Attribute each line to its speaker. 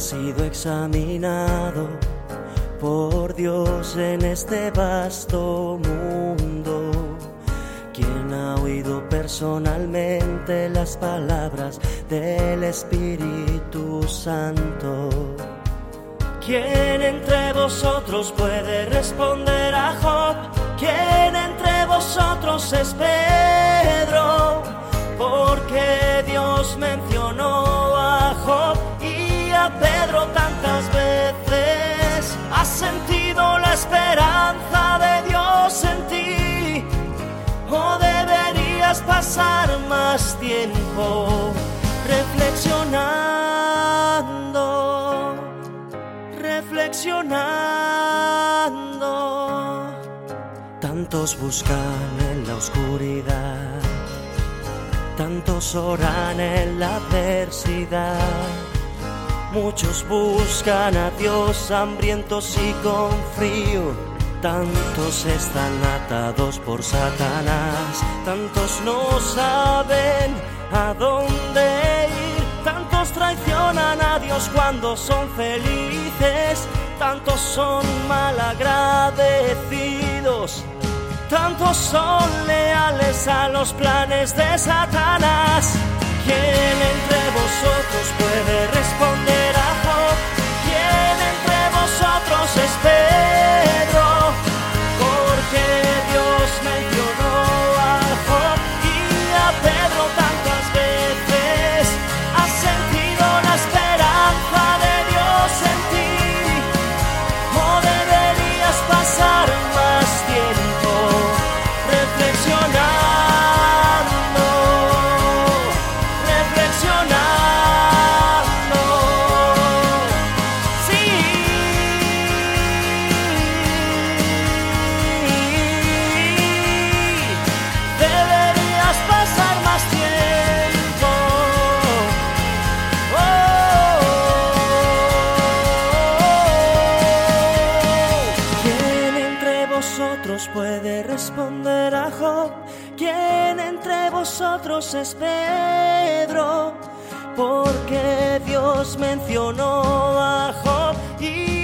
Speaker 1: sido examinado por Dios en este vasto mundo. ¿Quién ha oído personalmente las palabras del Espíritu Santo? ¿Quién entre vosotros puede responder a Job? ¿Quién entre vosotros es Pedro? Porque más tiempo reflexionando, reflexionando. Tantos buscan en la oscuridad, tantos oran en la adversidad. Muchos buscan a Dios hambrientos y con frío. Tantos están atados por Satanás, tantos no saben a dónde ir, tantos traicionan a Dios cuando son felices, tantos son malagradecidos, tantos son leales a los planes de Satanás. ¿Quién entre vosotros puede responder vosotros puede responder a Job? ¿Quién entre vosotros es Pedro? Porque Dios mencionó a Job y